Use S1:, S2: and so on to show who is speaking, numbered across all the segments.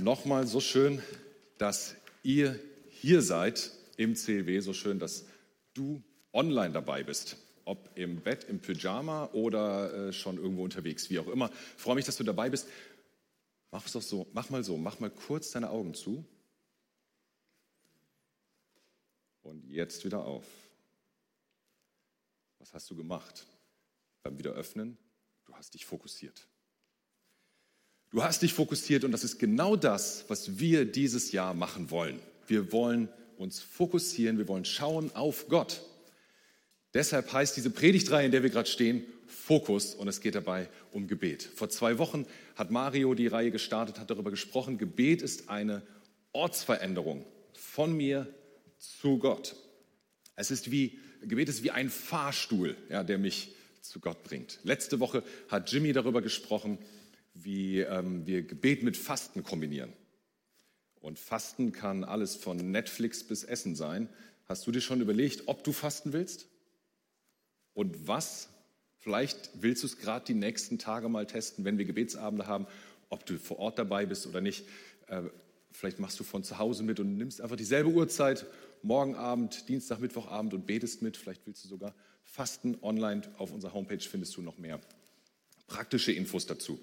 S1: nochmal so schön, dass ihr hier seid im CLW, so schön, dass du online dabei bist. Ob im Bett, im Pyjama oder äh, schon irgendwo unterwegs, wie auch immer. Ich freue mich, dass du dabei bist. Mach es doch so, mach mal so, mach mal kurz deine Augen zu. Und jetzt wieder auf. Was hast du gemacht? Beim Wiederöffnen, du hast dich fokussiert. Du hast dich fokussiert und das ist genau das, was wir dieses Jahr machen wollen. Wir wollen uns fokussieren, wir wollen schauen auf Gott. Deshalb heißt diese Predigtreihe, in der wir gerade stehen, Fokus und es geht dabei um Gebet. Vor zwei Wochen hat Mario die Reihe gestartet, hat darüber gesprochen, Gebet ist eine Ortsveränderung von mir zu Gott. Es ist wie, Gebet ist wie ein Fahrstuhl, ja, der mich zu Gott bringt. Letzte Woche hat Jimmy darüber gesprochen, wie ähm, wir Gebet mit Fasten kombinieren. Und Fasten kann alles von Netflix bis Essen sein. Hast du dir schon überlegt, ob du fasten willst? Und was? Vielleicht willst du es gerade die nächsten Tage mal testen, wenn wir Gebetsabende haben, ob du vor Ort dabei bist oder nicht. Äh, vielleicht machst du von zu Hause mit und nimmst einfach dieselbe Uhrzeit, morgen Abend, Dienstag, Mittwochabend und betest mit. Vielleicht willst du sogar fasten. Online auf unserer Homepage findest du noch mehr praktische Infos dazu.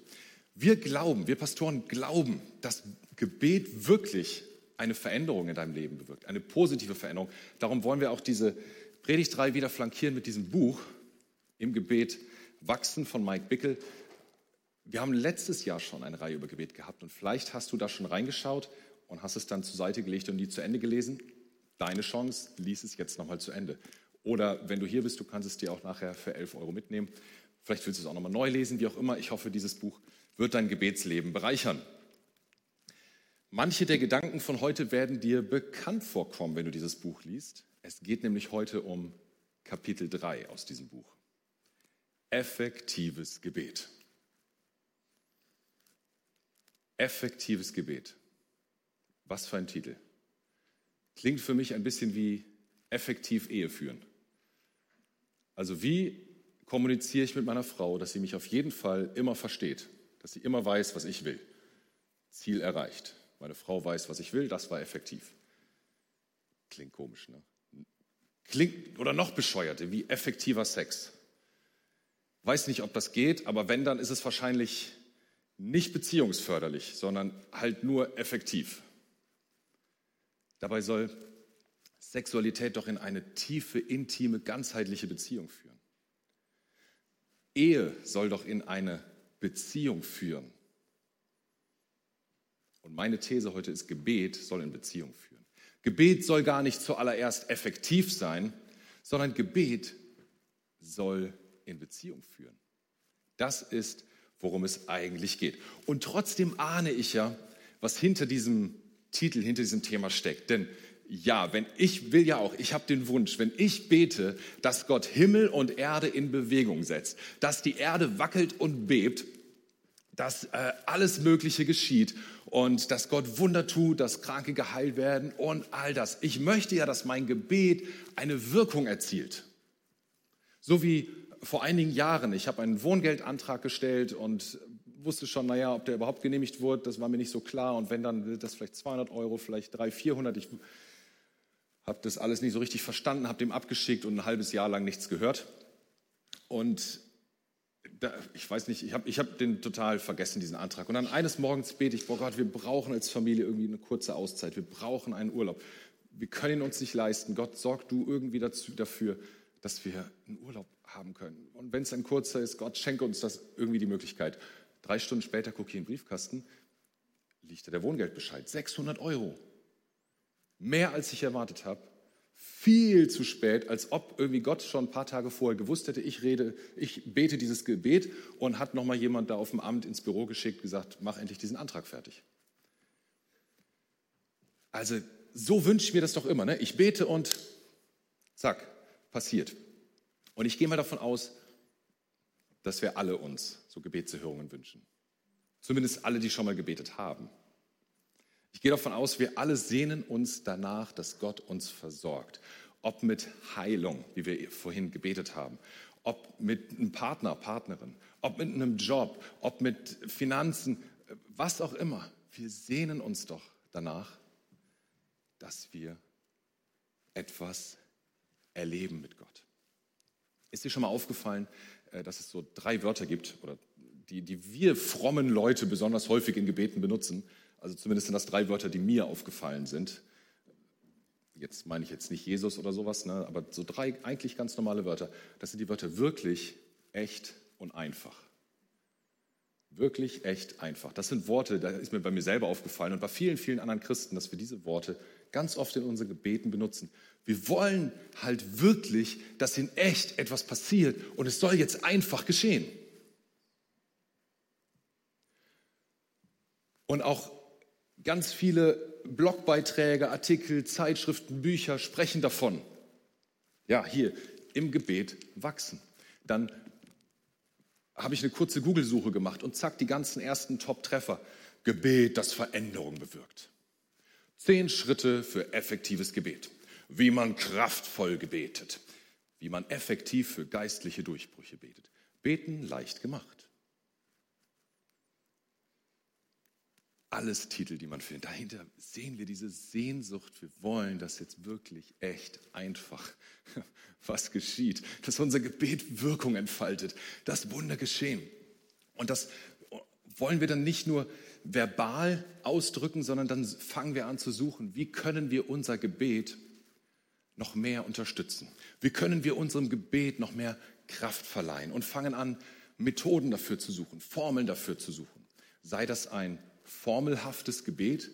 S1: Wir glauben, wir Pastoren glauben, dass Gebet wirklich eine Veränderung in deinem Leben bewirkt, eine positive Veränderung. Darum wollen wir auch diese Predigtreihe wieder flankieren mit diesem Buch im Gebet Wachsen von Mike Bickel. Wir haben letztes Jahr schon eine Reihe über Gebet gehabt und vielleicht hast du da schon reingeschaut und hast es dann zur Seite gelegt und nie zu Ende gelesen. Deine Chance, lies es jetzt nochmal zu Ende. Oder wenn du hier bist, du kannst es dir auch nachher für 11 Euro mitnehmen. Vielleicht willst du es auch nochmal neu lesen, wie auch immer. Ich hoffe, dieses Buch wird dein Gebetsleben bereichern. Manche der Gedanken von heute werden dir bekannt vorkommen, wenn du dieses Buch liest. Es geht nämlich heute um Kapitel 3 aus diesem Buch. Effektives Gebet. Effektives Gebet. Was für ein Titel. Klingt für mich ein bisschen wie effektiv Ehe führen. Also wie kommuniziere ich mit meiner Frau, dass sie mich auf jeden Fall immer versteht? Dass sie immer weiß, was ich will. Ziel erreicht. Meine Frau weiß, was ich will, das war effektiv. Klingt komisch, ne? Klingt oder noch bescheuerte, wie effektiver Sex. Weiß nicht, ob das geht, aber wenn, dann ist es wahrscheinlich nicht beziehungsförderlich, sondern halt nur effektiv. Dabei soll Sexualität doch in eine tiefe, intime, ganzheitliche Beziehung führen. Ehe soll doch in eine Beziehung führen. Und meine These heute ist, Gebet soll in Beziehung führen. Gebet soll gar nicht zuallererst effektiv sein, sondern Gebet soll in Beziehung führen. Das ist, worum es eigentlich geht. Und trotzdem ahne ich ja, was hinter diesem Titel, hinter diesem Thema steckt. Denn ja, wenn ich will ja auch, ich habe den Wunsch, wenn ich bete, dass Gott Himmel und Erde in Bewegung setzt, dass die Erde wackelt und bebt, dass äh, alles Mögliche geschieht und dass Gott Wunder tut, dass Kranke geheilt werden und all das. Ich möchte ja, dass mein Gebet eine Wirkung erzielt. So wie vor einigen Jahren, ich habe einen Wohngeldantrag gestellt und wusste schon, naja, ob der überhaupt genehmigt wird, das war mir nicht so klar. Und wenn, dann das vielleicht 200 Euro, vielleicht 300, 400. Ich habe das alles nicht so richtig verstanden, habe dem abgeschickt und ein halbes Jahr lang nichts gehört. Und da, ich weiß nicht, ich habe ich hab den total vergessen, diesen Antrag. Und dann eines Morgens bete ich, boah Gott, wir brauchen als Familie irgendwie eine kurze Auszeit, wir brauchen einen Urlaub. Wir können ihn uns nicht leisten. Gott, sorg du irgendwie dazu, dafür, dass wir einen Urlaub haben können. Und wenn es ein kurzer ist, Gott, schenke uns das irgendwie die Möglichkeit. Drei Stunden später gucke ich in den Briefkasten, liegt da der Wohngeldbescheid. 600 Euro. Mehr als ich erwartet habe. Viel zu spät, als ob irgendwie Gott schon ein paar Tage vorher gewusst hätte, ich rede, ich bete dieses Gebet und hat nochmal jemand da auf dem Amt ins Büro geschickt, gesagt, mach endlich diesen Antrag fertig. Also so wünsche ich mir das doch immer. Ne? Ich bete und zack, passiert. Und ich gehe mal davon aus, dass wir alle uns so Gebetserhörungen wünschen. Zumindest alle, die schon mal gebetet haben. Ich gehe davon aus, wir alle sehnen uns danach, dass Gott uns versorgt. Ob mit Heilung, wie wir vorhin gebetet haben, ob mit einem Partner, Partnerin, ob mit einem Job, ob mit Finanzen, was auch immer. wir sehnen uns doch danach, dass wir etwas erleben mit Gott. Ist dir schon mal aufgefallen, äh, dass es so drei Wörter gibt, oder die, die wir frommen Leute besonders häufig in Gebeten benutzen? Also zumindest sind das drei Wörter, die mir aufgefallen sind. Jetzt meine ich jetzt nicht Jesus oder sowas, ne, aber so drei eigentlich ganz normale Wörter. Das sind die Wörter wirklich, echt und einfach. Wirklich echt einfach. Das sind Worte, da ist mir bei mir selber aufgefallen und bei vielen, vielen anderen Christen, dass wir diese Worte ganz oft in unseren Gebeten benutzen. Wir wollen halt wirklich, dass in echt etwas passiert und es soll jetzt einfach geschehen. Und auch ganz viele Blogbeiträge, Artikel, Zeitschriften, Bücher sprechen davon. Ja, hier im Gebet wachsen. Dann habe ich eine kurze Google-Suche gemacht und zack, die ganzen ersten Top-Treffer. Gebet, das Veränderung bewirkt. Zehn Schritte für effektives Gebet. Wie man kraftvoll gebetet. Wie man effektiv für geistliche Durchbrüche betet. Beten leicht gemacht. Alles Titel, die man findet. Dahinter sehen wir diese Sehnsucht. Wir wollen, dass jetzt wirklich echt einfach was geschieht. Dass unser Gebet Wirkung entfaltet. Dass Wunder geschehen. Und das wollen wir dann nicht nur verbal ausdrücken, sondern dann fangen wir an zu suchen, wie können wir unser Gebet noch mehr unterstützen? Wie können wir unserem Gebet noch mehr Kraft verleihen? Und fangen an, Methoden dafür zu suchen, Formeln dafür zu suchen. Sei das ein formelhaftes Gebet,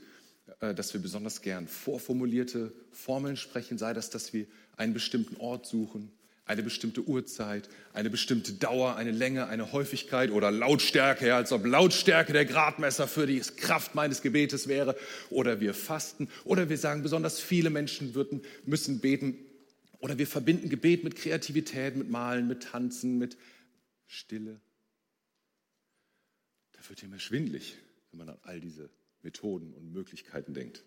S1: äh, dass wir besonders gern vorformulierte Formeln sprechen, sei das, dass wir einen bestimmten Ort suchen, eine bestimmte Uhrzeit, eine bestimmte Dauer, eine Länge, eine Häufigkeit oder Lautstärke, als ob Lautstärke der Gradmesser für die Kraft meines Gebetes wäre. Oder wir fasten. Oder wir sagen, besonders viele Menschen würden, müssen beten. Oder wir verbinden Gebet mit Kreativität, mit Malen, mit Tanzen, mit Stille. Da wird mir schwindlig, wenn man an all diese Methoden und Möglichkeiten denkt.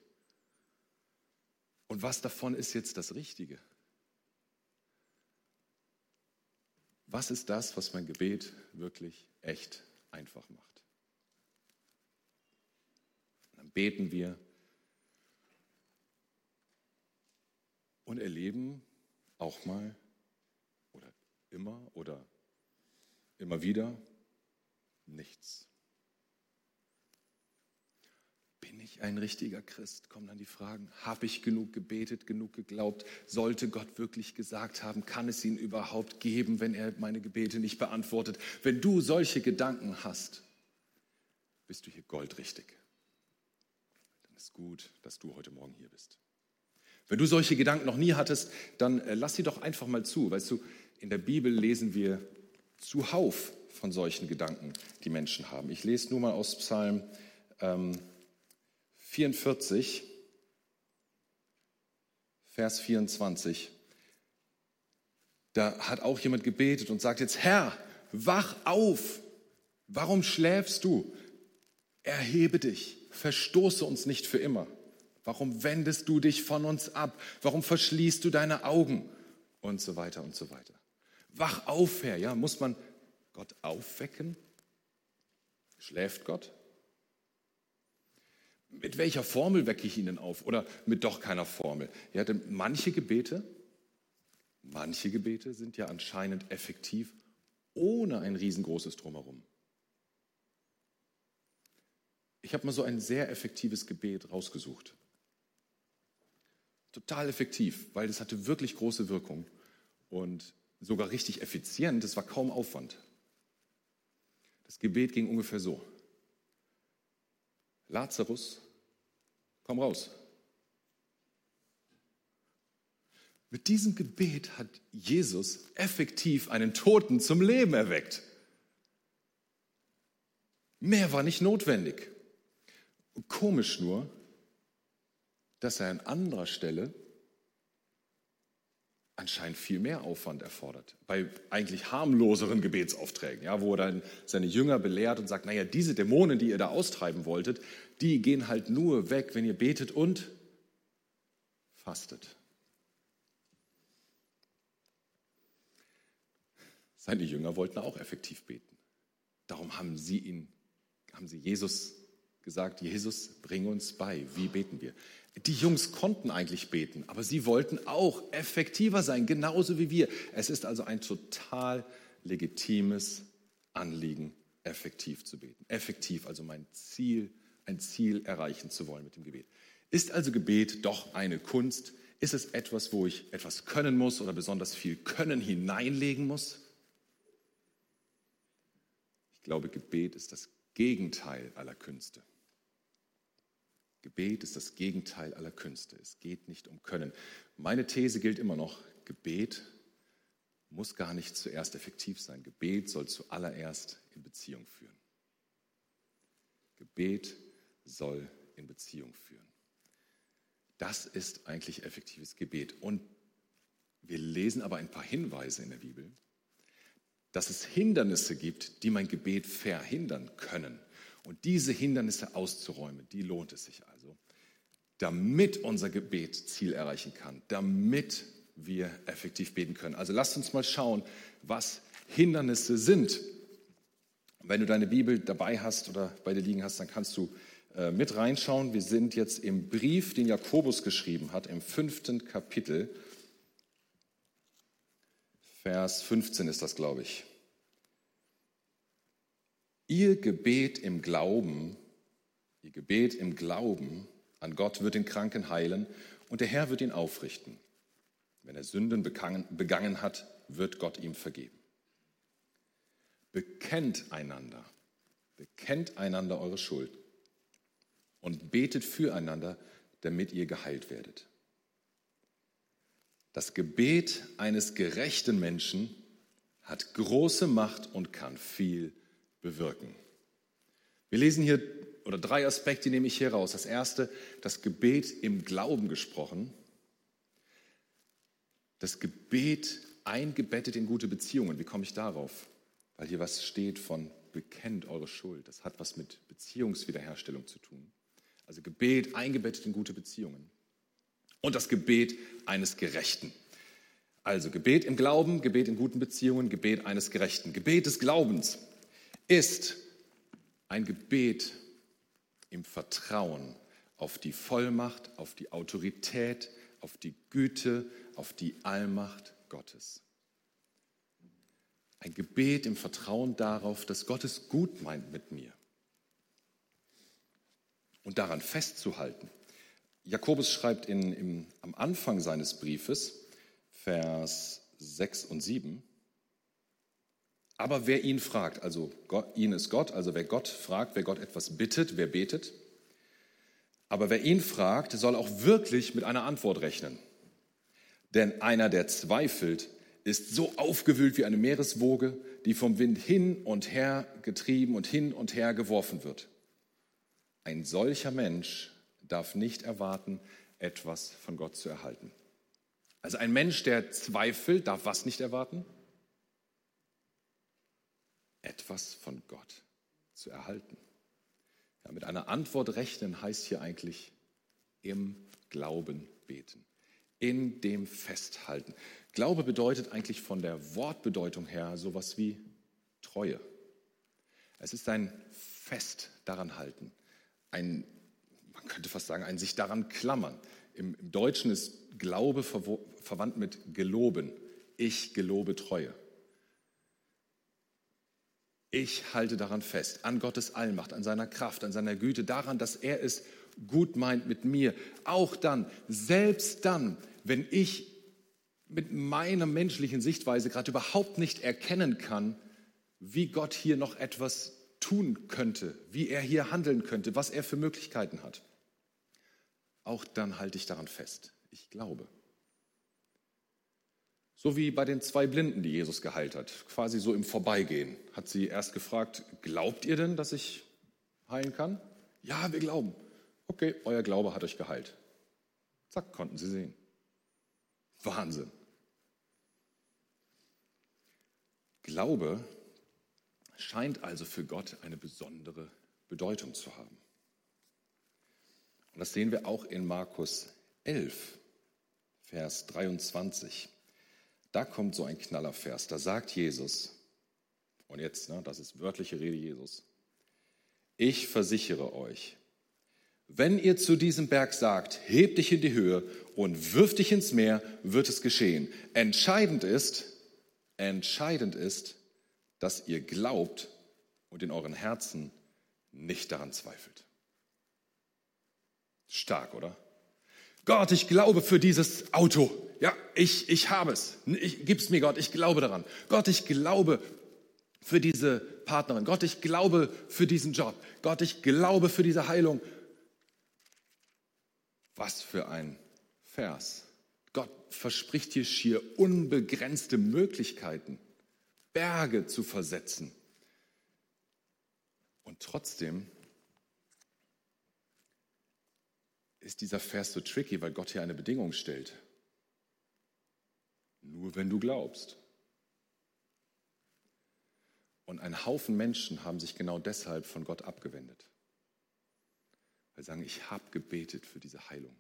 S1: Und was davon ist jetzt das Richtige? Was ist das, was mein Gebet wirklich echt einfach macht? Dann beten wir und erleben auch mal oder immer oder immer wieder nichts. Bin ich ein richtiger Christ? Kommen dann die Fragen. Habe ich genug gebetet, genug geglaubt? Sollte Gott wirklich gesagt haben, kann es ihn überhaupt geben, wenn er meine Gebete nicht beantwortet? Wenn du solche Gedanken hast, bist du hier goldrichtig. Dann ist gut, dass du heute Morgen hier bist. Wenn du solche Gedanken noch nie hattest, dann äh, lass sie doch einfach mal zu. Weißt du, in der Bibel lesen wir zuhauf von solchen Gedanken, die Menschen haben. Ich lese nur mal aus Psalm ähm, 44, Vers 24. Da hat auch jemand gebetet und sagt jetzt, Herr, wach auf. Warum schläfst du? Erhebe dich. Verstoße uns nicht für immer. Warum wendest du dich von uns ab? Warum verschließt du deine Augen? Und so weiter und so weiter. Wach auf, Herr. Ja, muss man Gott aufwecken? Schläft Gott? Mit welcher Formel wecke ich ihn auf oder mit doch keiner Formel? Ja, denn manche Gebete, manche Gebete sind ja anscheinend effektiv ohne ein riesengroßes Drumherum. Ich habe mal so ein sehr effektives Gebet rausgesucht. Total effektiv, weil es hatte wirklich große Wirkung und sogar richtig effizient. Es war kaum Aufwand. Das Gebet ging ungefähr so. Lazarus, komm raus. Mit diesem Gebet hat Jesus effektiv einen Toten zum Leben erweckt. Mehr war nicht notwendig. Komisch nur, dass er an anderer Stelle anscheinend viel mehr Aufwand erfordert. Bei eigentlich harmloseren Gebetsaufträgen, ja, wo er dann seine Jünger belehrt und sagt, naja, diese Dämonen, die ihr da austreiben wolltet, die gehen halt nur weg, wenn ihr betet und fastet. Seine Jünger wollten auch effektiv beten. Darum haben sie ihn, haben sie Jesus gesagt, Jesus, bring uns bei, wie beten wir. Die Jungs konnten eigentlich beten, aber sie wollten auch effektiver sein, genauso wie wir. Es ist also ein total legitimes Anliegen, effektiv zu beten. Effektiv, also mein Ziel, ein Ziel erreichen zu wollen mit dem Gebet. Ist also Gebet doch eine Kunst? Ist es etwas, wo ich etwas können muss oder besonders viel Können hineinlegen muss? Ich glaube, Gebet ist das Gegenteil aller Künste. Gebet ist das Gegenteil aller Künste. Es geht nicht um Können. Meine These gilt immer noch, Gebet muss gar nicht zuerst effektiv sein. Gebet soll zuallererst in Beziehung führen. Gebet soll in Beziehung führen. Das ist eigentlich effektives Gebet. Und wir lesen aber ein paar Hinweise in der Bibel, dass es Hindernisse gibt, die mein Gebet verhindern können. Und diese Hindernisse auszuräumen, die lohnt es sich also, damit unser Gebet Ziel erreichen kann, damit wir effektiv beten können. Also lasst uns mal schauen, was Hindernisse sind. Wenn du deine Bibel dabei hast oder bei dir liegen hast, dann kannst du äh, mit reinschauen. Wir sind jetzt im Brief, den Jakobus geschrieben hat, im fünften Kapitel. Vers 15 ist das, glaube ich. Ihr Gebet im Glauben, ihr Gebet im Glauben an Gott wird den Kranken heilen und der Herr wird ihn aufrichten. Wenn er Sünden begangen hat, wird Gott ihm vergeben. Bekennt einander, bekennt einander eure Schuld und betet füreinander, damit ihr geheilt werdet. Das Gebet eines gerechten Menschen hat große Macht und kann viel bewirken. Wir lesen hier, oder drei Aspekte nehme ich hier raus. Das erste, das Gebet im Glauben gesprochen. Das Gebet eingebettet in gute Beziehungen. Wie komme ich darauf? Weil hier was steht von bekennt eure Schuld. Das hat was mit Beziehungswiederherstellung zu tun. Also Gebet eingebettet in gute Beziehungen. Und das Gebet eines Gerechten. Also Gebet im Glauben, Gebet in guten Beziehungen, Gebet eines Gerechten. Gebet des Glaubens ist ein Gebet im Vertrauen auf die Vollmacht, auf die Autorität, auf die Güte, auf die Allmacht Gottes. Ein Gebet im Vertrauen darauf, dass Gott es gut meint mit mir. Und daran festzuhalten. Jakobus schreibt in, im, am Anfang seines Briefes, Vers 6 und 7, aber wer ihn fragt, also Gott, ihn ist Gott, also wer Gott fragt, wer Gott etwas bittet, wer betet, aber wer ihn fragt, soll auch wirklich mit einer Antwort rechnen. Denn einer, der zweifelt, ist so aufgewühlt wie eine Meereswoge, die vom Wind hin und her getrieben und hin und her geworfen wird. Ein solcher Mensch darf nicht erwarten, etwas von Gott zu erhalten. Also ein Mensch, der zweifelt, darf was nicht erwarten? Etwas von Gott zu erhalten. Ja, mit einer Antwort rechnen heißt hier eigentlich im Glauben beten, in dem Festhalten. Glaube bedeutet eigentlich von der Wortbedeutung her sowas wie Treue. Es ist ein Fest daran halten, ein, man könnte fast sagen, ein sich daran klammern. Im, im Deutschen ist Glaube verwandt mit Geloben. Ich gelobe Treue. Ich halte daran fest, an Gottes Allmacht, an seiner Kraft, an seiner Güte, daran, dass er es gut meint mit mir. Auch dann, selbst dann, wenn ich mit meiner menschlichen Sichtweise gerade überhaupt nicht erkennen kann, wie Gott hier noch etwas tun könnte, wie er hier handeln könnte, was er für Möglichkeiten hat. Auch dann halte ich daran fest. Ich glaube. So wie bei den zwei Blinden, die Jesus geheilt hat, quasi so im Vorbeigehen. Hat sie erst gefragt, glaubt ihr denn, dass ich heilen kann? Ja, wir glauben. Okay, euer Glaube hat euch geheilt. Zack, konnten sie sehen. Wahnsinn. Glaube scheint also für Gott eine besondere Bedeutung zu haben. Und das sehen wir auch in Markus 11, Vers 23. Da kommt so ein Knallervers. Da sagt Jesus, und jetzt, ne, das ist wörtliche Rede Jesus, ich versichere euch, wenn ihr zu diesem Berg sagt, heb dich in die Höhe und wirf dich ins Meer, wird es geschehen. Entscheidend ist, entscheidend ist, dass ihr glaubt und in euren Herzen nicht daran zweifelt. Stark, oder? Gott, ich glaube für dieses Auto. Ja, ich, ich habe es. Ich, gib's mir, Gott, ich glaube daran. Gott, ich glaube für diese Partnerin. Gott, ich glaube für diesen Job. Gott, ich glaube für diese Heilung. Was für ein Vers. Gott verspricht hier schier unbegrenzte Möglichkeiten, Berge zu versetzen. Und trotzdem ist dieser Vers so tricky, weil Gott hier eine Bedingung stellt. Nur wenn du glaubst. Und ein Haufen Menschen haben sich genau deshalb von Gott abgewendet. Weil sie sagen, ich habe gebetet für diese Heilung.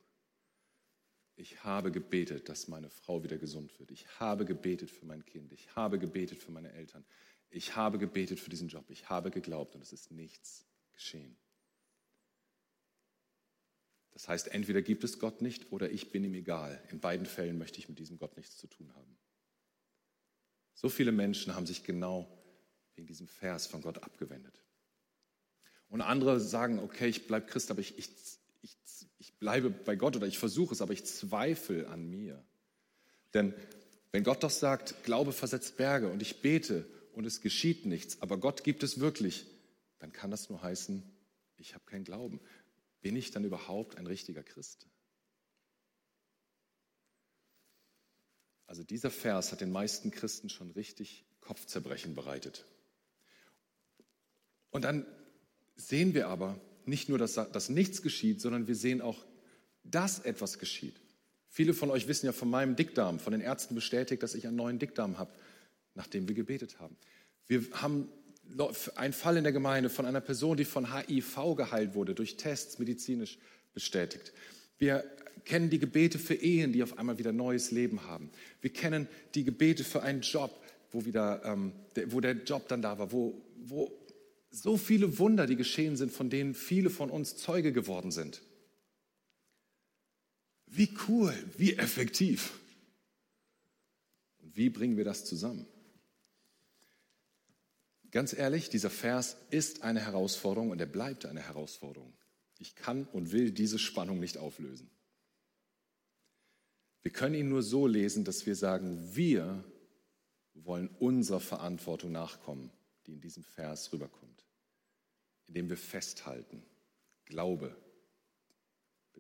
S1: Ich habe gebetet, dass meine Frau wieder gesund wird. Ich habe gebetet für mein Kind. Ich habe gebetet für meine Eltern. Ich habe gebetet für diesen Job. Ich habe geglaubt und es ist nichts geschehen. Das heißt, entweder gibt es Gott nicht oder ich bin ihm egal. In beiden Fällen möchte ich mit diesem Gott nichts zu tun haben. So viele Menschen haben sich genau wegen diesem Vers von Gott abgewendet. Und andere sagen, okay, ich bleibe Christ, aber ich, ich, ich, ich bleibe bei Gott oder ich versuche es, aber ich zweifle an mir. Denn wenn Gott doch sagt, Glaube versetzt Berge und ich bete und es geschieht nichts, aber Gott gibt es wirklich, dann kann das nur heißen, ich habe keinen Glauben. Bin ich dann überhaupt ein richtiger Christ? Also dieser Vers hat den meisten Christen schon richtig Kopfzerbrechen bereitet. Und dann sehen wir aber nicht nur, dass, dass nichts geschieht, sondern wir sehen auch, dass etwas geschieht. Viele von euch wissen ja von meinem Dickdarm, von den Ärzten bestätigt, dass ich einen neuen Dickdarm habe, nachdem wir gebetet haben. Wir haben einen Fall in der Gemeinde von einer Person, die von HIV geheilt wurde, durch Tests medizinisch bestätigt. Wir kennen die Gebete für Ehen, die auf einmal wieder neues Leben haben. Wir kennen die Gebete für einen Job, wo, wieder, ähm, der, wo der Job dann da war, wo, wo so viele Wunder, die geschehen sind, von denen viele von uns Zeuge geworden sind. Wie cool, wie effektiv. Und wie bringen wir das zusammen? Ganz ehrlich, dieser Vers ist eine Herausforderung und er bleibt eine Herausforderung. Ich kann und will diese Spannung nicht auflösen. Wir können ihn nur so lesen, dass wir sagen, wir wollen unserer Verantwortung nachkommen, die in diesem Vers rüberkommt, indem wir festhalten. Glaube,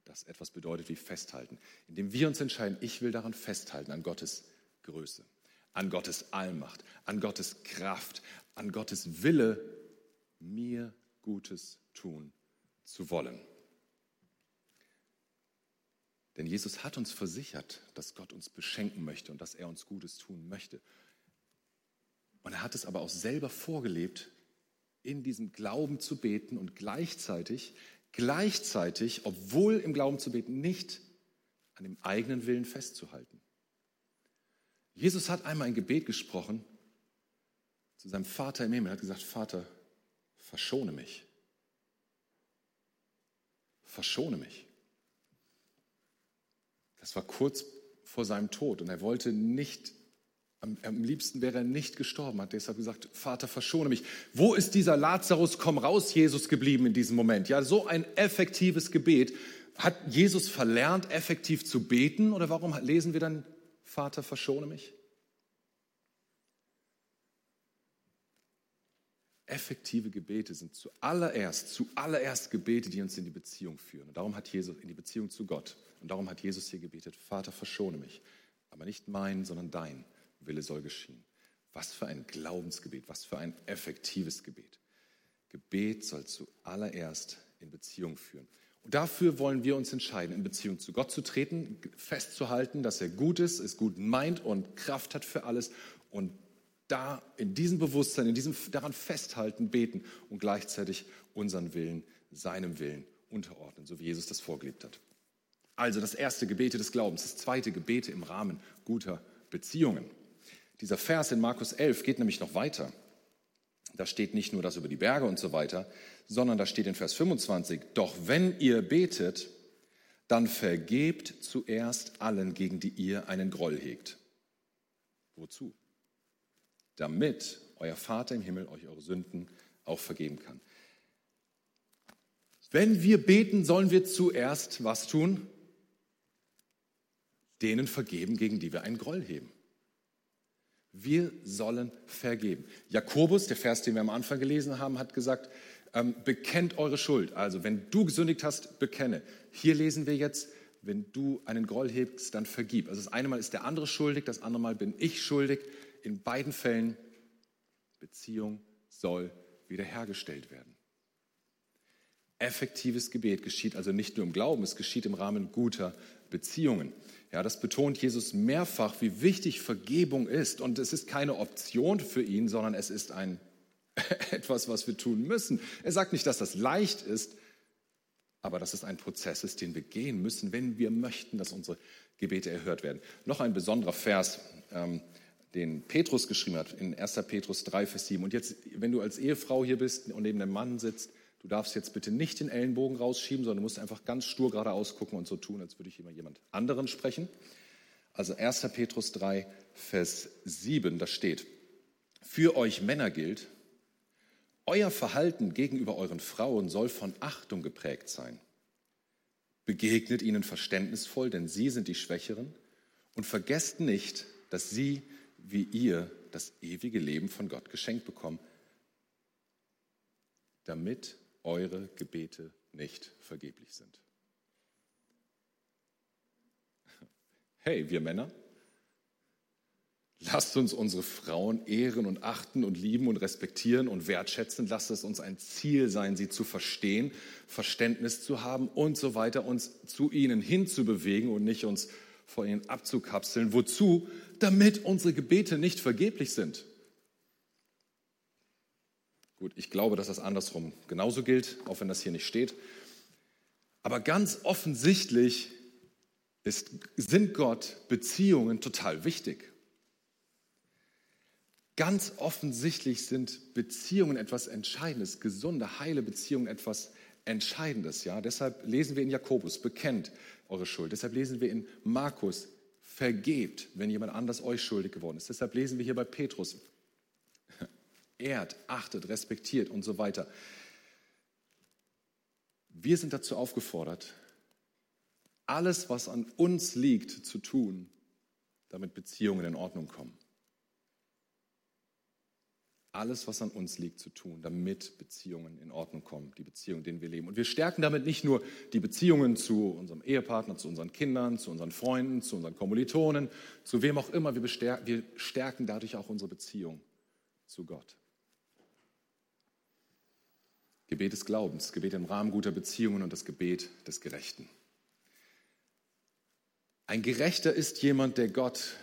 S1: das etwas bedeutet wie festhalten, indem wir uns entscheiden, ich will daran festhalten, an Gottes Größe, an Gottes Allmacht, an Gottes Kraft, an Gottes Wille, mir Gutes tun zu wollen. Denn Jesus hat uns versichert, dass Gott uns beschenken möchte und dass er uns Gutes tun möchte. Und er hat es aber auch selber vorgelebt, in diesem Glauben zu beten und gleichzeitig, gleichzeitig, obwohl im Glauben zu beten, nicht an dem eigenen Willen festzuhalten. Jesus hat einmal ein Gebet gesprochen zu seinem Vater im Himmel. Hat gesagt, Vater, verschone mich. Verschone mich. Das war kurz vor seinem Tod und er wollte nicht, am, am liebsten wäre er nicht gestorben, hat deshalb gesagt, Vater, verschone mich. Wo ist dieser Lazarus, komm raus, Jesus geblieben in diesem Moment? Ja, so ein effektives Gebet. Hat Jesus verlernt, effektiv zu beten oder warum lesen wir dann, Vater, verschone mich? Effektive Gebete sind zuallererst, zuallererst Gebete, die uns in die Beziehung führen. Und darum hat Jesus in die Beziehung zu Gott. Und darum hat Jesus hier gebetet, Vater, verschone mich. Aber nicht mein, sondern dein Wille soll geschehen. Was für ein Glaubensgebet, was für ein effektives Gebet. Gebet soll zuallererst in Beziehung führen. Und dafür wollen wir uns entscheiden, in Beziehung zu Gott zu treten, festzuhalten, dass er gut ist, es gut meint und Kraft hat für alles und da in diesem Bewusstsein, in diesem daran festhalten, beten und gleichzeitig unseren Willen seinem Willen unterordnen, so wie Jesus das vorgelebt hat. Also das erste Gebete des Glaubens, das zweite Gebete im Rahmen guter Beziehungen. Dieser Vers in Markus 11 geht nämlich noch weiter. da steht nicht nur das über die Berge und so weiter, sondern da steht in Vers 25, doch wenn ihr betet, dann vergebt zuerst allen, gegen die ihr einen Groll hegt. Wozu? Damit euer Vater im Himmel euch eure Sünden auch vergeben kann. Wenn wir beten, sollen wir zuerst was tun? Denen vergeben, gegen die wir einen Groll heben. Wir sollen vergeben. Jakobus, der Vers, den wir am Anfang gelesen haben, hat gesagt, ähm, bekennt eure Schuld. Also wenn du gesündigt hast, bekenne. Hier lesen wir jetzt, wenn du einen Groll hebst, dann vergib. Also das eine Mal ist der andere schuldig, das andere Mal bin ich schuldig. In beiden Fällen, Beziehung soll wiederhergestellt werden. Effektives Gebet geschieht also nicht nur im Glauben, es geschieht im Rahmen guter Beziehungen. Ja, das betont Jesus mehrfach, wie wichtig Vergebung ist. Und es ist keine Option für ihn, sondern es ist ein, etwas, was wir tun müssen. Er sagt nicht, dass das leicht ist, aber dass es ein Prozess ist, den wir gehen müssen, wenn wir möchten, dass unsere Gebete erhört werden. Noch ein besonderer Vers, ähm, den Petrus geschrieben hat, in 1. Petrus 3, Vers 7. Und jetzt, wenn du als Ehefrau hier bist und neben dem Mann sitzt, Du darfst jetzt bitte nicht den Ellenbogen rausschieben, sondern du musst einfach ganz stur geradeaus gucken und so tun, als würde ich immer jemand anderen sprechen. Also 1. Petrus 3, Vers 7, da steht, für euch Männer gilt, euer Verhalten gegenüber euren Frauen soll von Achtung geprägt sein. Begegnet ihnen verständnisvoll, denn sie sind die Schwächeren und vergesst nicht, dass sie wie ihr das ewige Leben von Gott geschenkt bekommen, damit eure Gebete nicht vergeblich sind. Hey, wir Männer, lasst uns unsere Frauen ehren und achten und lieben und respektieren und wertschätzen. Lasst es uns ein Ziel sein, sie zu verstehen, Verständnis zu haben und so weiter, uns zu ihnen hinzubewegen und nicht uns vor ihnen abzukapseln. Wozu? Damit unsere Gebete nicht vergeblich sind. Gut, ich glaube, dass das andersrum genauso gilt, auch wenn das hier nicht steht. Aber ganz offensichtlich ist, sind Gott Beziehungen total wichtig. Ganz offensichtlich sind Beziehungen etwas Entscheidendes, gesunde, heile Beziehungen etwas Entscheidendes. Ja? Deshalb lesen wir in Jakobus, bekennt eure Schuld. Deshalb lesen wir in Markus, vergebt, wenn jemand anders euch schuldig geworden ist. Deshalb lesen wir hier bei Petrus, ehrt, achtet, respektiert und so weiter. Wir sind dazu aufgefordert, alles, was an uns liegt, zu tun, damit Beziehungen in Ordnung kommen. Alles, was an uns liegt, zu tun, damit Beziehungen in Ordnung kommen, die Beziehungen, in denen wir leben. Und wir stärken damit nicht nur die Beziehungen zu unserem Ehepartner, zu unseren Kindern, zu unseren Freunden, zu unseren Kommilitonen, zu wem auch immer. Wir, stärken dadurch auch unsere Beziehung zu Gott. Gebet des Glaubens, Gebet im Rahmen guter Beziehungen und das Gebet des Gerechten. Ein Gerechter ist jemand, der Gott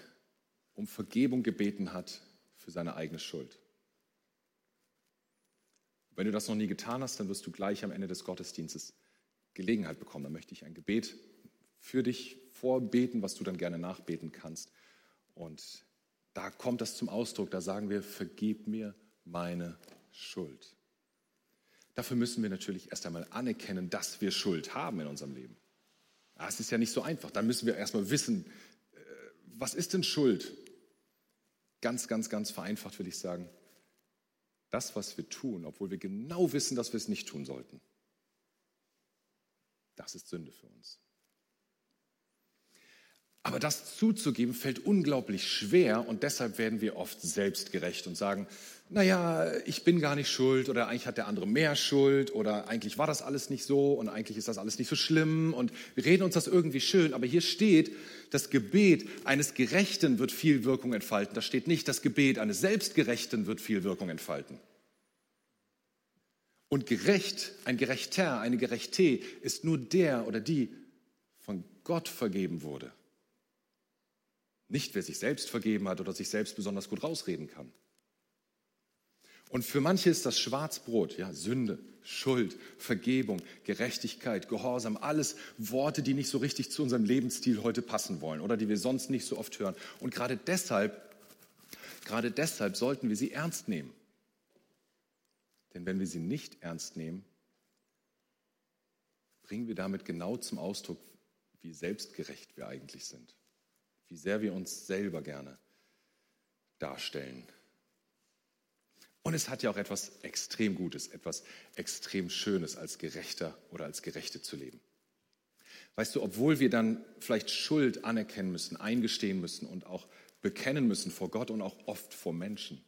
S1: um Vergebung gebeten hat für seine eigene Schuld. Wenn du das noch nie getan hast, dann wirst du gleich am Ende des Gottesdienstes Gelegenheit bekommen. Dann möchte ich ein Gebet für dich vorbeten, was du dann gerne nachbeten kannst. Und da kommt das zum Ausdruck, da sagen wir, vergib mir meine Schuld. Dafür müssen wir natürlich erst einmal anerkennen, dass wir Schuld haben in unserem Leben. Es ist ja nicht so einfach. Dann müssen wir erstmal wissen, äh, was ist denn Schuld? Ganz, ganz, ganz vereinfacht würde ich sagen, das, was wir tun, obwohl wir genau wissen, dass wir es nicht tun sollten, das ist Sünde für uns. Aber das zuzugeben fällt unglaublich schwer und deshalb werden wir oft selbstgerecht und sagen, naja, ich bin gar nicht schuld oder eigentlich hat der andere mehr Schuld oder eigentlich war das alles nicht so und eigentlich ist das alles nicht so schlimm und wir reden uns das irgendwie schön. Aber hier steht, das Gebet eines Gerechten wird viel Wirkung entfalten. Da steht nicht, das Gebet eines Selbstgerechten wird viel Wirkung entfalten. Und gerecht, ein Gerechter, eine Gerechte ist nur der oder die von Gott vergeben wurde. Nicht, wer sich selbst vergeben hat oder sich selbst besonders gut rausreden kann. Und für manche ist das Schwarzbrot, ja, Sünde, Schuld, Vergebung, Gerechtigkeit, Gehorsam, alles Worte, die nicht so richtig zu unserem Lebensstil heute passen wollen oder die wir sonst nicht so oft hören. Und gerade deshalb, gerade deshalb sollten wir sie ernst nehmen. Denn wenn wir sie nicht ernst nehmen, bringen wir damit genau zum Ausdruck, wie selbstgerecht wir eigentlich sind, wie sehr wir uns selber gerne darstellen. Und es hat ja auch etwas extrem Gutes, etwas extrem Schönes, als Gerechter oder als Gerechte zu leben. Weißt du, obwohl wir dann vielleicht Schuld anerkennen müssen, eingestehen müssen und auch bekennen müssen vor Gott und auch oft vor Menschen,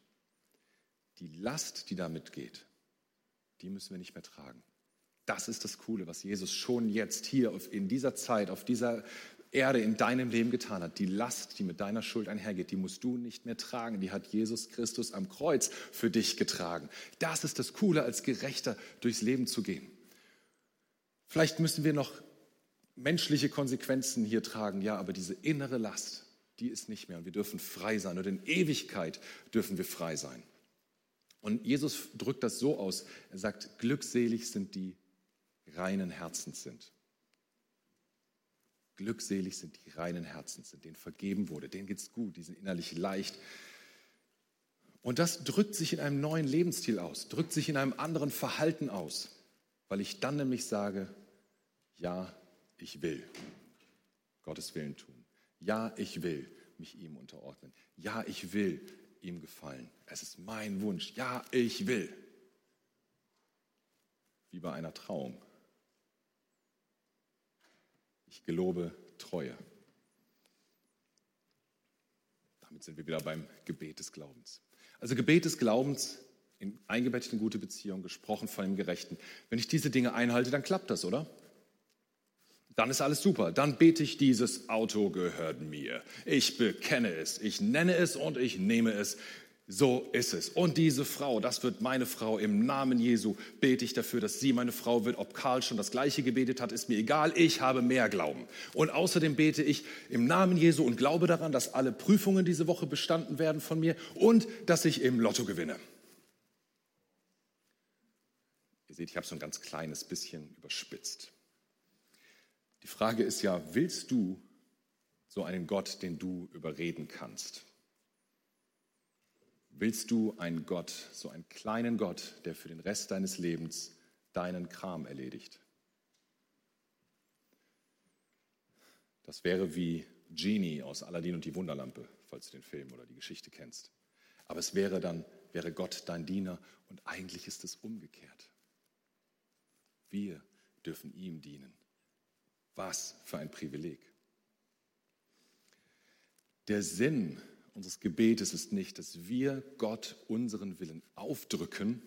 S1: die Last, die damit geht, die müssen wir nicht mehr tragen. Das ist das Coole, was Jesus schon jetzt hier in dieser Zeit, auf dieser Erde in deinem Leben getan hat. Die Last, die mit deiner Schuld einhergeht, die musst du nicht mehr tragen. Die hat Jesus Christus am Kreuz für dich getragen. Das ist das Coole, als Gerechter durchs Leben zu gehen. Vielleicht müssen wir noch menschliche Konsequenzen hier tragen, ja, aber diese innere Last, die ist nicht mehr. Und wir dürfen frei sein. Und in Ewigkeit dürfen wir frei sein. Und Jesus drückt das so aus. Er sagt, glückselig sind die reinen Herzens sind. Glückselig sind die reinen Herzens sind, denen vergeben wurde, denen geht es gut, die sind innerlich leicht. Und das drückt sich in einem neuen Lebensstil aus, drückt sich in einem anderen Verhalten aus, weil ich dann nämlich sage, ja, ich will Gottes Willen tun. Ja, ich will mich ihm unterordnen. Ja, ich will ihm gefallen. Es ist mein Wunsch. Ja, ich will. Wie bei einer Trauung. Ich gelobe Treue. Damit sind wir wieder beim Gebet des Glaubens. Also Gebet des Glaubens in eingebettet in gute Beziehung, gesprochen von dem Gerechten. Wenn ich diese Dinge einhalte, dann klappt das, oder? Dann ist alles super. Dann bete ich, dieses Auto gehört mir. Ich bekenne es, ich nenne es und ich nehme es. So ist es. Und diese Frau, das wird meine Frau. Im Namen Jesu bete ich dafür, dass sie meine Frau wird. Ob Karl schon das Gleiche gebetet hat, ist mir egal. Ich habe mehr Glauben. Und außerdem bete ich im Namen Jesu und glaube daran, dass alle Prüfungen diese Woche bestanden werden von mir und dass ich im Lotto gewinne. Ihr seht, ich habe so ein ganz kleines bisschen überspitzt. Die Frage ist ja, willst du so einen Gott, den du überreden kannst? Willst du einen Gott, so einen kleinen Gott, der für den Rest deines Lebens deinen Kram erledigt? Das wäre wie Genie aus Aladdin und die Wunderlampe, falls du den Film oder die Geschichte kennst. Aber es wäre dann, wäre Gott dein Diener und eigentlich ist es umgekehrt. Wir dürfen ihm dienen. Was für ein Privileg. Der Sinn unseres Gebetes ist nicht, dass wir Gott unseren Willen aufdrücken,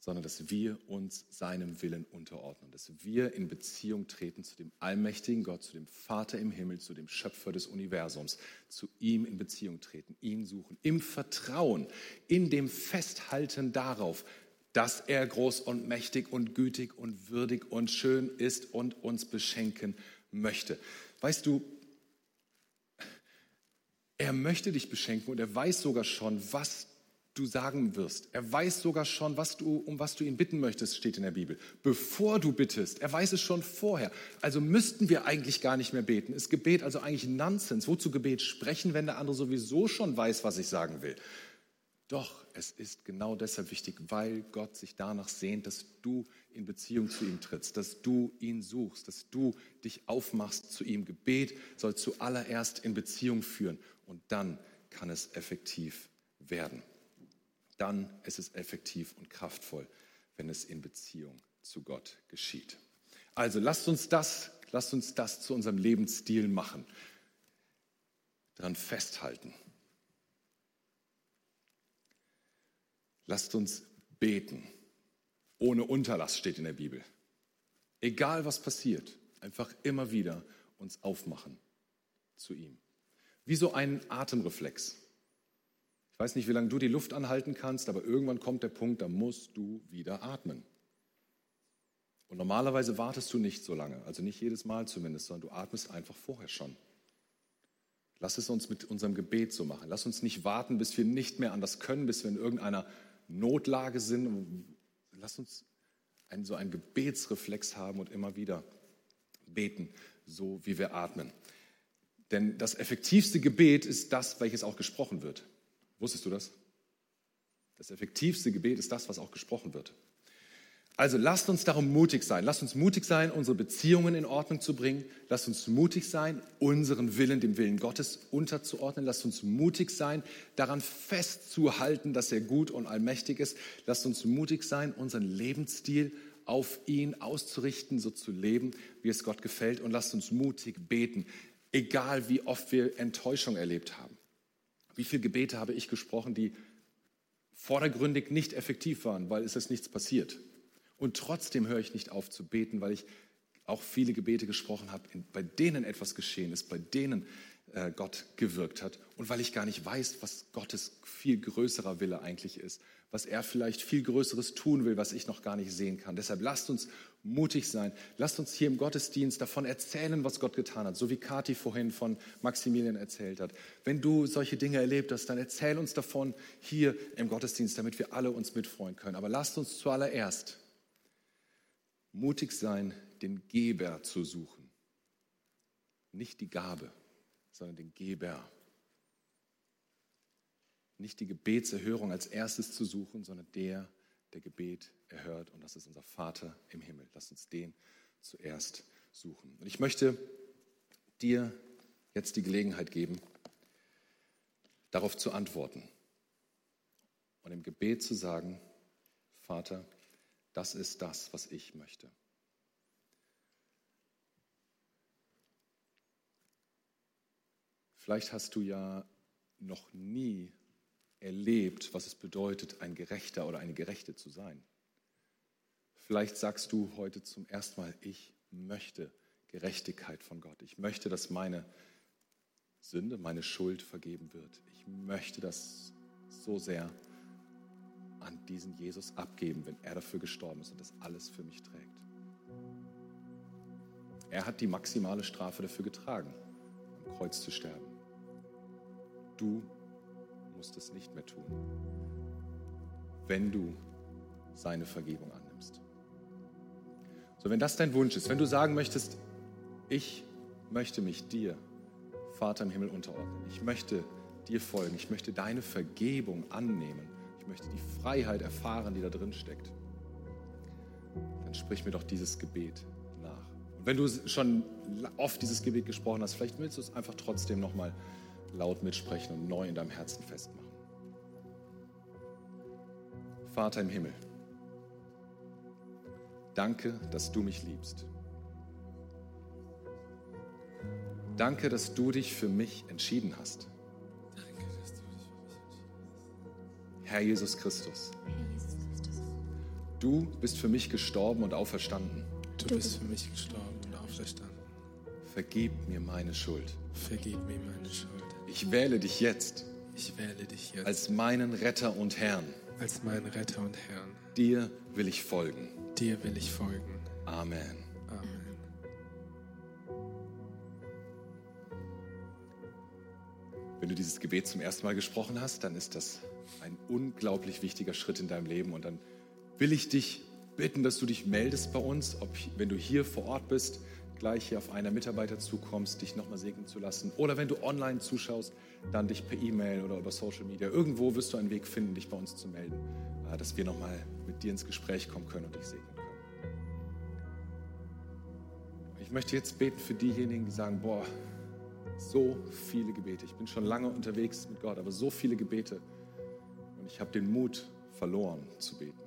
S1: sondern dass wir uns seinem Willen unterordnen, dass wir in Beziehung treten zu dem allmächtigen Gott, zu dem Vater im Himmel, zu dem Schöpfer des Universums, zu ihm in Beziehung treten, ihn suchen, im Vertrauen, in dem Festhalten darauf, dass er groß und mächtig und gütig und würdig und schön ist und uns beschenken möchte. Weißt du, er möchte dich beschenken und er weiß sogar schon, was du sagen wirst. Er weiß sogar schon, was du, um was du ihn bitten möchtest, steht in der Bibel. Bevor du bittest, er weiß es schon vorher. Also müssten wir eigentlich gar nicht mehr beten. Ist Gebet also eigentlich Nonsens? Wozu Gebet sprechen, wenn der andere sowieso schon weiß, was ich sagen will? Doch, es ist genau deshalb wichtig, weil Gott sich danach sehnt, dass du in Beziehung zu ihm trittst, dass du ihn suchst, dass du dich aufmachst zu ihm. Gebet soll zuallererst in Beziehung führen und dann kann es effektiv werden. Dann ist es effektiv und kraftvoll, wenn es in Beziehung zu Gott geschieht. Also lasst uns das, lasst uns das zu unserem Lebensstil machen. Daran festhalten. Lasst uns beten. Ohne Unterlass steht in der Bibel. Egal was passiert, einfach immer wieder uns aufmachen zu ihm. Wie so ein Atemreflex. Ich weiß nicht, wie lange du die Luft anhalten kannst, aber irgendwann kommt der Punkt, da musst du wieder atmen. Und normalerweise wartest du nicht so lange, also nicht jedes Mal zumindest, sondern du atmest einfach vorher schon. Lass es uns mit unserem Gebet so machen. Lass uns nicht warten, bis wir nicht mehr anders können, bis wir in irgendeiner Notlage sind. Lass uns einen, so einen Gebetsreflex haben und immer wieder beten, so wie wir atmen. Denn das effektivste Gebet ist das, welches auch gesprochen wird. Wusstest du das? Das effektivste Gebet ist das, was auch gesprochen wird. Also lasst uns darum mutig sein. Lasst uns mutig sein, unsere Beziehungen in Ordnung zu bringen. Lasst uns mutig sein, unseren Willen dem Willen Gottes unterzuordnen. Lasst uns mutig sein, daran festzuhalten, dass er gut und allmächtig ist. Lasst uns mutig sein, unseren Lebensstil auf ihn auszurichten, so zu leben, wie es Gott gefällt. Und lasst uns mutig beten, egal wie oft wir Enttäuschung erlebt haben. Wie viele Gebete habe ich gesprochen, die vordergründig nicht effektiv waren, weil es ist nichts passiert. Und trotzdem höre ich nicht auf zu beten, weil ich auch viele Gebete gesprochen habe, bei denen etwas geschehen ist, bei denen äh, Gott gewirkt hat und weil ich gar nicht weiß, was Gottes viel größerer Wille eigentlich ist, was er vielleicht viel Größeres tun will, was ich noch gar nicht sehen kann. Deshalb lasst uns mutig sein. Lasst uns hier im Gottesdienst davon erzählen, was Gott getan hat, so wie Kathi vorhin von Maximilian erzählt hat. Wenn du solche Dinge erlebt hast, dann erzähl uns davon hier im Gottesdienst, damit wir alle uns mitfreuen können. Aber lasst uns zuallererst mutig sein, den Geber zu suchen. Nicht die Gabe, sondern den Geber. Nicht die Gebetserhörung als erstes zu suchen, sondern der, der Gebet erhört. Und das ist unser Vater im Himmel. Lass uns den zuerst suchen. Und ich möchte dir jetzt die Gelegenheit geben, darauf zu antworten und im Gebet zu sagen, Vater, das ist das, was ich möchte. Vielleicht hast du ja noch nie erlebt, was es bedeutet, ein Gerechter oder eine Gerechte zu sein. Vielleicht sagst du heute zum ersten Mal, ich möchte Gerechtigkeit von Gott. Ich möchte, dass meine Sünde, meine Schuld vergeben wird. Ich möchte das so sehr an diesen Jesus abgeben, wenn er dafür gestorben ist und das alles für mich trägt. Er hat die maximale Strafe dafür getragen, am Kreuz zu sterben. Du musst es nicht mehr tun, wenn du seine Vergebung annimmst. So, wenn das dein Wunsch ist, wenn du sagen möchtest, ich möchte mich dir, Vater im Himmel, unterordnen, ich möchte dir folgen, ich möchte deine Vergebung annehmen, möchte die Freiheit erfahren, die da drin steckt, dann sprich mir doch dieses Gebet nach. Und wenn du schon oft dieses Gebet gesprochen hast, vielleicht willst du es einfach trotzdem nochmal laut mitsprechen und neu in deinem Herzen festmachen. Vater im Himmel, danke, dass du mich liebst. Danke, dass du dich für mich entschieden hast. Herr Jesus Christus. Du bist für mich gestorben und auferstanden.
S2: Du bist für mich gestorben und auferstanden.
S1: Vergib mir meine Schuld.
S2: Vergib mir meine Schuld.
S1: Ich wähle dich jetzt.
S2: Ich wähle dich jetzt
S1: als meinen Retter und Herrn.
S2: Als meinen Retter und Herrn.
S1: Dir will ich folgen.
S2: Dir will ich folgen.
S1: Amen.
S2: Amen.
S1: Du dieses Gebet zum ersten Mal gesprochen hast, dann ist das ein unglaublich wichtiger Schritt in deinem Leben. Und dann will ich dich bitten, dass du dich meldest bei uns, ob, wenn du hier vor Ort bist, gleich hier auf einer Mitarbeiter zukommst, dich nochmal segnen zu lassen. Oder wenn du online zuschaust, dann dich per E-Mail oder über Social Media. Irgendwo wirst du einen Weg finden, dich bei uns zu melden, äh, dass wir nochmal mit dir ins Gespräch kommen können und dich segnen können. Ich möchte jetzt beten für diejenigen, die sagen, boah, so viele Gebete. Ich bin schon lange unterwegs mit Gott, aber so viele Gebete. Und ich habe den Mut verloren zu beten.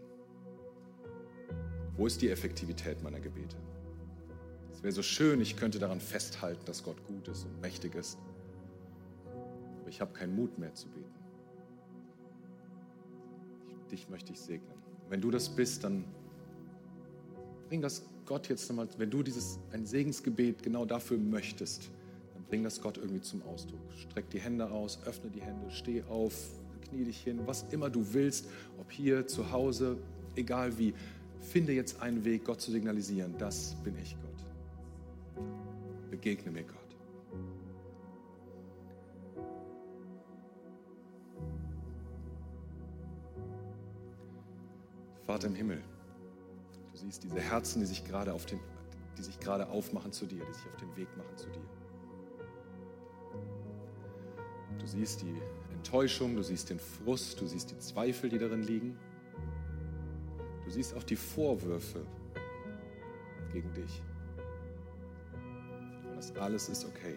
S1: Wo ist die Effektivität meiner Gebete? Es wäre so schön, ich könnte daran festhalten, dass Gott gut ist und mächtig ist. Aber ich habe keinen Mut mehr zu beten. dich möchte ich segnen. Wenn du das bist, dann bring das Gott jetzt nochmal, wenn du dieses ein Segensgebet genau dafür möchtest, bring das Gott irgendwie zum Ausdruck. Streck die Hände aus, öffne die Hände, steh auf, knie dich hin, was immer du willst, ob hier, zu Hause, egal wie. Finde jetzt einen Weg, Gott zu signalisieren, das bin ich Gott. Begegne mir Gott. Vater im Himmel, du siehst diese Herzen, die sich gerade auf den, die sich gerade aufmachen zu dir, die sich auf den Weg machen zu dir. Siehst die Enttäuschung, du siehst den Frust, du siehst die Zweifel, die darin liegen. Du siehst auch die Vorwürfe gegen dich. Und das alles ist okay.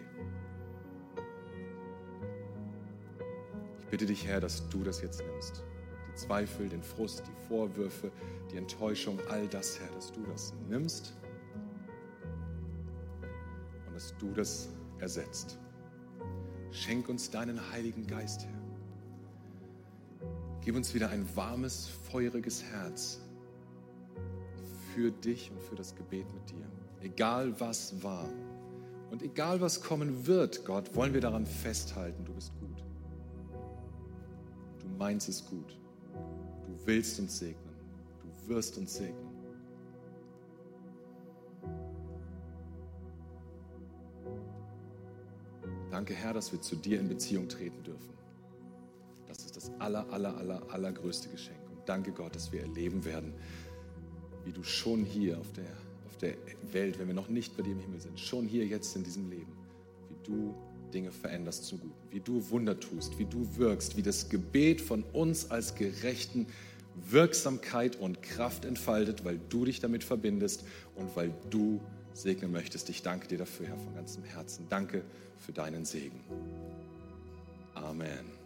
S1: Ich bitte dich, Herr, dass du das jetzt nimmst. Die Zweifel, den Frust, die Vorwürfe, die Enttäuschung, all das, Herr, dass du das nimmst und dass du das ersetzt. Schenk uns deinen Heiligen Geist, Herr. Gib uns wieder ein warmes, feuriges Herz für dich und für das Gebet mit dir. Egal was war und egal was kommen wird, Gott, wollen wir daran festhalten, du bist gut. Du meinst es gut. Du willst uns segnen. Du wirst uns segnen. Danke, Herr, dass wir zu dir in Beziehung treten dürfen. Das ist das aller, aller, aller, allergrößte Geschenk. Und danke Gott, dass wir erleben werden, wie du schon hier auf der, auf der Welt, wenn wir noch nicht bei dir im Himmel sind, schon hier jetzt in diesem Leben, wie du Dinge veränderst zum Guten, wie du Wunder tust, wie du wirkst, wie das Gebet von uns als Gerechten Wirksamkeit und Kraft entfaltet, weil du dich damit verbindest und weil du segnen möchtest. Ich danke dir dafür, Herr, von ganzem Herzen. Danke für deinen Segen. Amen.